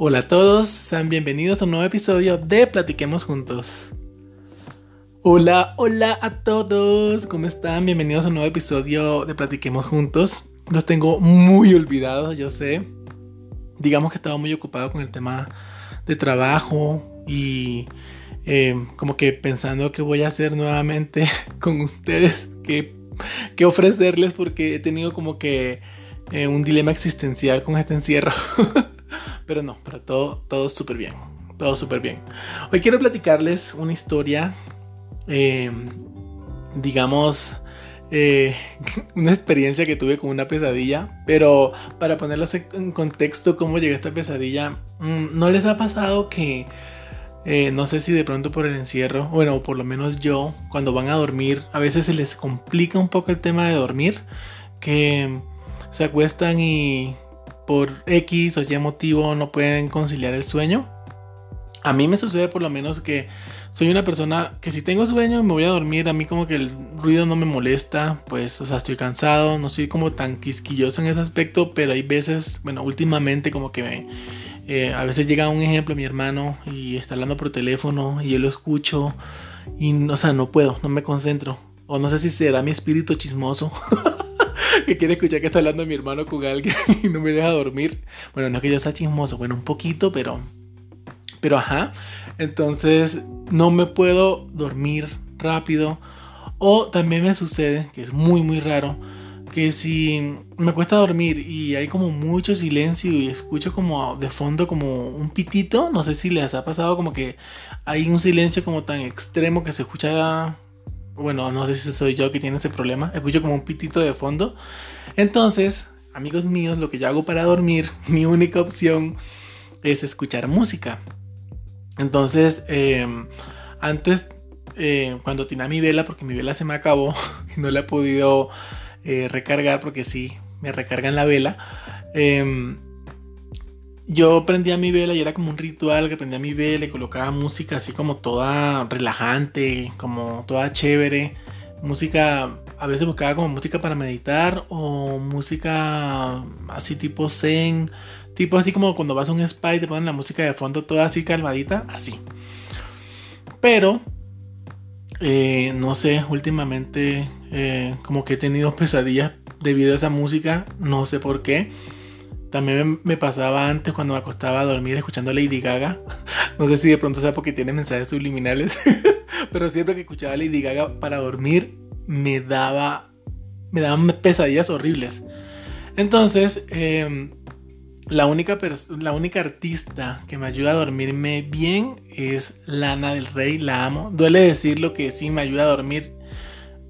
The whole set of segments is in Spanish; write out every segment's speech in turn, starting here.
Hola a todos, sean bienvenidos a un nuevo episodio de Platiquemos Juntos. Hola, hola a todos, ¿cómo están? Bienvenidos a un nuevo episodio de Platiquemos Juntos. Los tengo muy olvidados, yo sé. Digamos que estaba muy ocupado con el tema de trabajo y eh, como que pensando qué voy a hacer nuevamente con ustedes, qué, qué ofrecerles porque he tenido como que eh, un dilema existencial con este encierro. Pero no, pero todo, todo súper bien. Todo súper bien. Hoy quiero platicarles una historia, eh, digamos, eh, una experiencia que tuve con una pesadilla. Pero para ponerlos en contexto, cómo llegué a esta pesadilla, mm, ¿no les ha pasado que... Eh, no sé si de pronto por el encierro, bueno, por lo menos yo, cuando van a dormir, a veces se les complica un poco el tema de dormir, que se acuestan y por X o Y motivo no pueden conciliar el sueño. A mí me sucede por lo menos que soy una persona que si tengo sueño me voy a dormir, a mí como que el ruido no me molesta, pues, o sea, estoy cansado, no soy como tan quisquilloso en ese aspecto, pero hay veces, bueno, últimamente como que eh, a veces llega un ejemplo mi hermano y está hablando por teléfono y yo lo escucho y, o sea, no puedo, no me concentro. O no sé si será mi espíritu chismoso. que quiere escuchar que está hablando mi hermano con alguien y no me deja dormir. Bueno, no es que yo sea chismoso, bueno, un poquito, pero. Pero ajá. Entonces, no me puedo dormir rápido. O también me sucede, que es muy, muy raro, que si me cuesta dormir y hay como mucho silencio y escucho como de fondo como un pitito, no sé si les ha pasado como que hay un silencio como tan extremo que se escucha bueno, no sé si soy yo que tiene ese problema, escucho como un pitito de fondo. Entonces, amigos míos, lo que yo hago para dormir, mi única opción es escuchar música. Entonces, em, antes, eh, cuando tenía mi vela, porque mi vela se me acabó y no la he podido eh, recargar, porque sí, me recargan la vela. Yo prendía mi vela y era como un ritual que prendía mi vela y colocaba música así como toda relajante, como toda chévere. Música, a veces buscaba como música para meditar o música así tipo zen, tipo así como cuando vas a un spa y te ponen la música de fondo toda así calmadita, así. Pero, eh, no sé, últimamente eh, como que he tenido pesadillas debido a esa música, no sé por qué. También me pasaba antes cuando me acostaba a dormir escuchando Lady Gaga. No sé si de pronto sea porque tiene mensajes subliminales. Pero siempre que escuchaba Lady Gaga para dormir me daba. Me daban pesadillas horribles. Entonces, em, la, única la única artista que me ayuda a dormirme bien es Lana del Rey. La amo. Duele decirlo que sí me ayuda a dormir.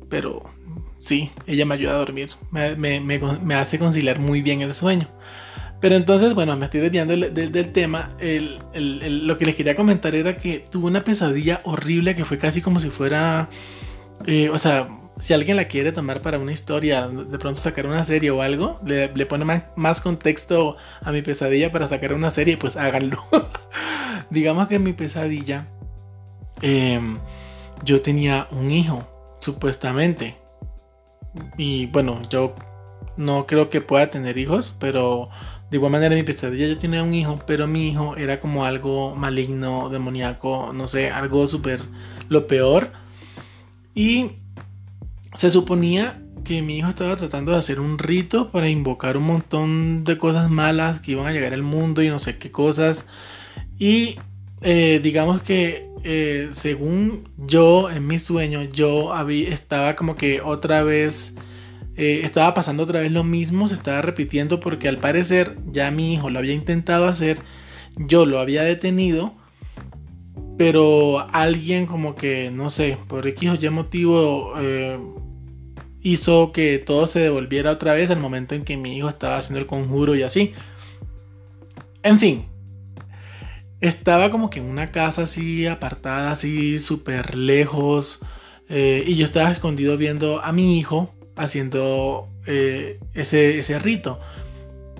Pero sí, ella me ayuda a dormir. Me hace conciliar muy bien el sueño. Pero entonces, bueno, me estoy desviando del, tema. lo que les quería comentar era que tuve una pesadilla horrible que fue casi como si fuera. Eh, o sea, si alguien la quiere tomar para una historia, de pronto sacar una serie o algo, le, pone más, contexto a mi pesadilla para sacar una serie, pues háganlo. Digamos que en mi pesadilla, em, yo tenía un hijo, supuestamente. Y bueno, yo no creo que pueda tener hijos, pero de igual manera, mi pesadilla yo tenía un hijo, pero mi hijo era como algo maligno, demoníaco, no sé, algo súper lo peor. Y se suponía que mi hijo estaba tratando de hacer un rito para invocar un montón de cosas malas que iban a llegar al mundo y no sé qué cosas. Y eh, digamos que eh, según yo, en mi sueño, yo había, estaba como que otra vez eh, estaba pasando otra vez lo mismo, se estaba repitiendo porque al parecer ya mi hijo lo había intentado hacer, yo lo había detenido, pero alguien como que, no sé, por X o Y motivo eh, hizo que todo se devolviera otra vez al momento en que mi hijo estaba haciendo el conjuro y así. En fin, estaba como que en una casa así apartada, así súper lejos. Eh, y yo estaba escondido viendo a mi hijo haciendo eh, ese, ese rito.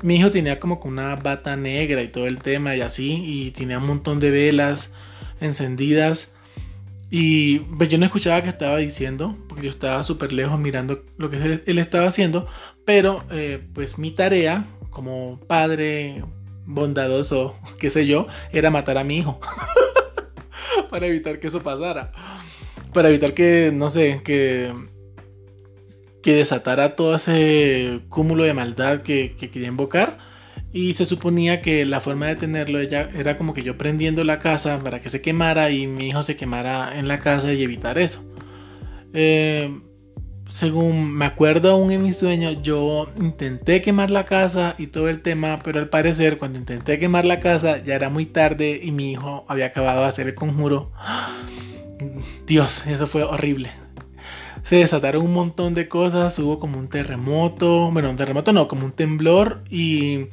Mi hijo tenía como una bata negra y todo el tema y así, y tenía un montón de velas encendidas. Y pues yo no escuchaba qué estaba diciendo, porque yo estaba súper lejos mirando lo que él estaba haciendo, pero eh, pues mi tarea como padre, bondadoso, qué sé yo, era matar a mi hijo. para evitar que eso pasara. Para evitar que, no sé, que, que desatara todo ese cúmulo de maldad que, que quería invocar. Y se suponía que la forma de tenerlo ella, era como que yo prendiendo la casa para que se quemara y mi hijo se quemara en la casa y evitar eso. Eh, según me acuerdo aún en mi sueño, yo intenté quemar la casa y todo el tema, pero al parecer cuando intenté quemar la casa ya era muy tarde y mi hijo había acabado de hacer el conjuro. Dios, eso fue horrible. Se desataron un montón de cosas, hubo como un terremoto, bueno, un terremoto no, como un temblor y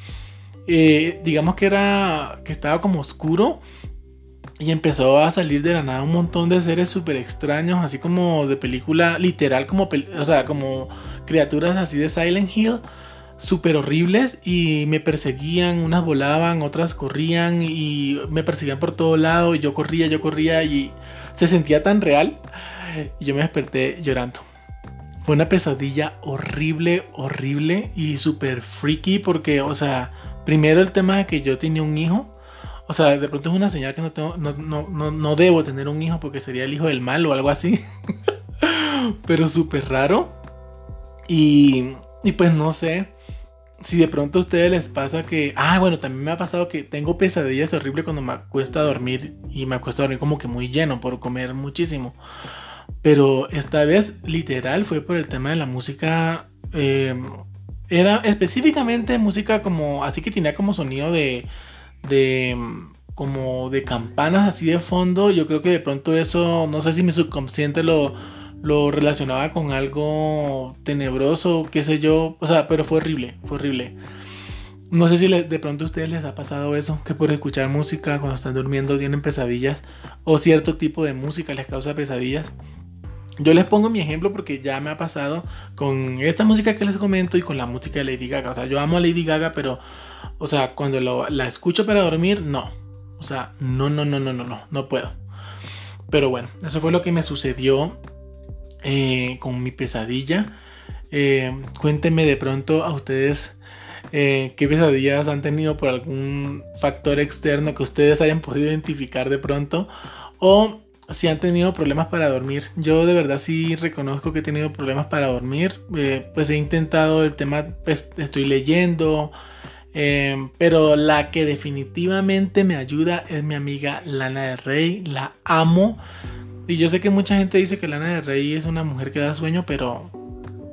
eh, digamos que era que estaba como oscuro y empezó a salir de la nada un montón de seres súper extraños, así como de película, literal, como, o sea, como criaturas así de Silent Hill, súper horribles y me perseguían, unas volaban, otras corrían y me perseguían por todo lado y yo corría, yo corría y se sentía tan real y yo me desperté llorando. Fue una pesadilla horrible, horrible y súper freaky porque, o sea, primero el tema de que yo tenía un hijo o sea, de pronto es una señal que no, tengo, no, no, no, debo tener un hijo porque sería el hijo del mal o algo así. Pero súper raro. Y, y pues no sé si de pronto a ustedes les pasa que... Ah, bueno, también me ha pasado que tengo pesadillas horribles cuando me acuesto a dormir y me acuesto a dormir como que muy lleno por comer muchísimo. Pero esta vez literal fue por el tema de la música. Eh, era específicamente música como... Así que tenía como sonido de de como de campanas así de fondo, yo creo que de pronto eso, no sé si mi subconsciente lo, lo relacionaba con algo tenebroso, qué sé yo, o sea, pero fue horrible, fue horrible. No sé si de pronto a ustedes les ha pasado eso, que por escuchar música cuando están durmiendo tienen pesadillas, o cierto tipo de música les causa pesadillas. Yo les pongo mi ejemplo porque ya me ha pasado con esta música que les comento y con la música de Lady Gaga. O sea, yo amo a Lady Gaga, pero, o sea, cuando la escucho para dormir, no. O sea, no, no, no, no, no, no, no puedo. Pero bueno, eso fue lo que me sucedió eh, con mi pesadilla. Eh, cuéntenme de pronto a ustedes eh, qué pesadillas han tenido por algún factor externo que ustedes hayan podido identificar de pronto. O si han tenido problemas para dormir. Yo de verdad sí reconozco que he tenido problemas para dormir. Eh, pues he intentado el tema, pues, estoy leyendo. Em, pero la que definitivamente me ayuda es mi amiga Lana del Rey. La amo. Y yo sé que mucha gente dice que Lana del Rey es una mujer que da sueño, pero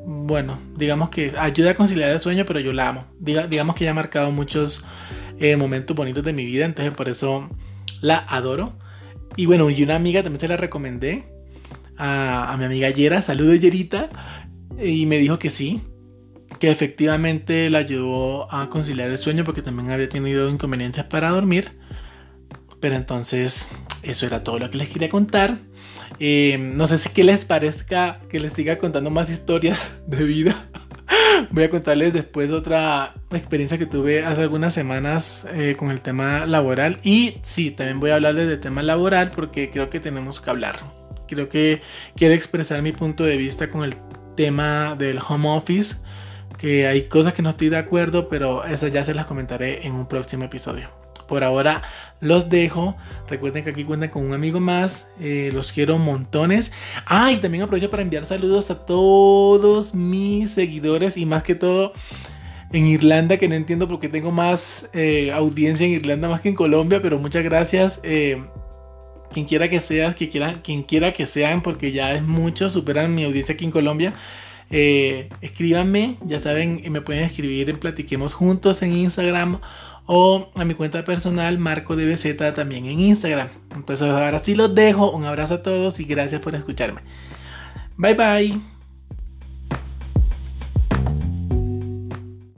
bueno, digamos que ayuda a conciliar el sueño, pero yo la amo. digamos que ella ha marcado muchos eh, momentos bonitos de mi vida, entonces por eso la adoro. Y bueno, y una amiga también se la recomendé a, mi amiga Yera, saludos Yerita, y me dijo que sí, que efectivamente la ayudó a conciliar el sueño porque también había tenido inconvenientes para dormir. Pero entonces, eso era todo lo que les quería contar. Eh, no sé si que les parezca que les siga contando más historias de vida. Voy a contarles después otra experiencia que tuve hace algunas semanas eh, con el tema laboral. Y sí, también voy a hablarles del tema laboral porque creo que tenemos que hablar. Creo que quiero expresar mi punto de vista con el tema del home office. Que hay cosas que no estoy de acuerdo, pero esas ya se las comentaré en un próximo episodio. Por ahora los dejo. Recuerden que aquí cuentan con un amigo más. Eh, los quiero montones. Ah, y también aprovecho para enviar saludos a todos mis seguidores y más que todo en Irlanda, que no entiendo por qué tengo más eh, audiencia en Irlanda más que en Colombia, pero muchas gracias. Eh, quien quiera que seas, que quieran, quien quiera que sean, porque ya es mucho, superan mi audiencia aquí en Colombia. escríbanme, ya saben, me pueden escribir en Platiquemos Juntos en Instagram o a mi cuenta personal Marco de también en Instagram. Entonces ahora sí los dejo, un abrazo a todos y gracias por escucharme. Bye bye.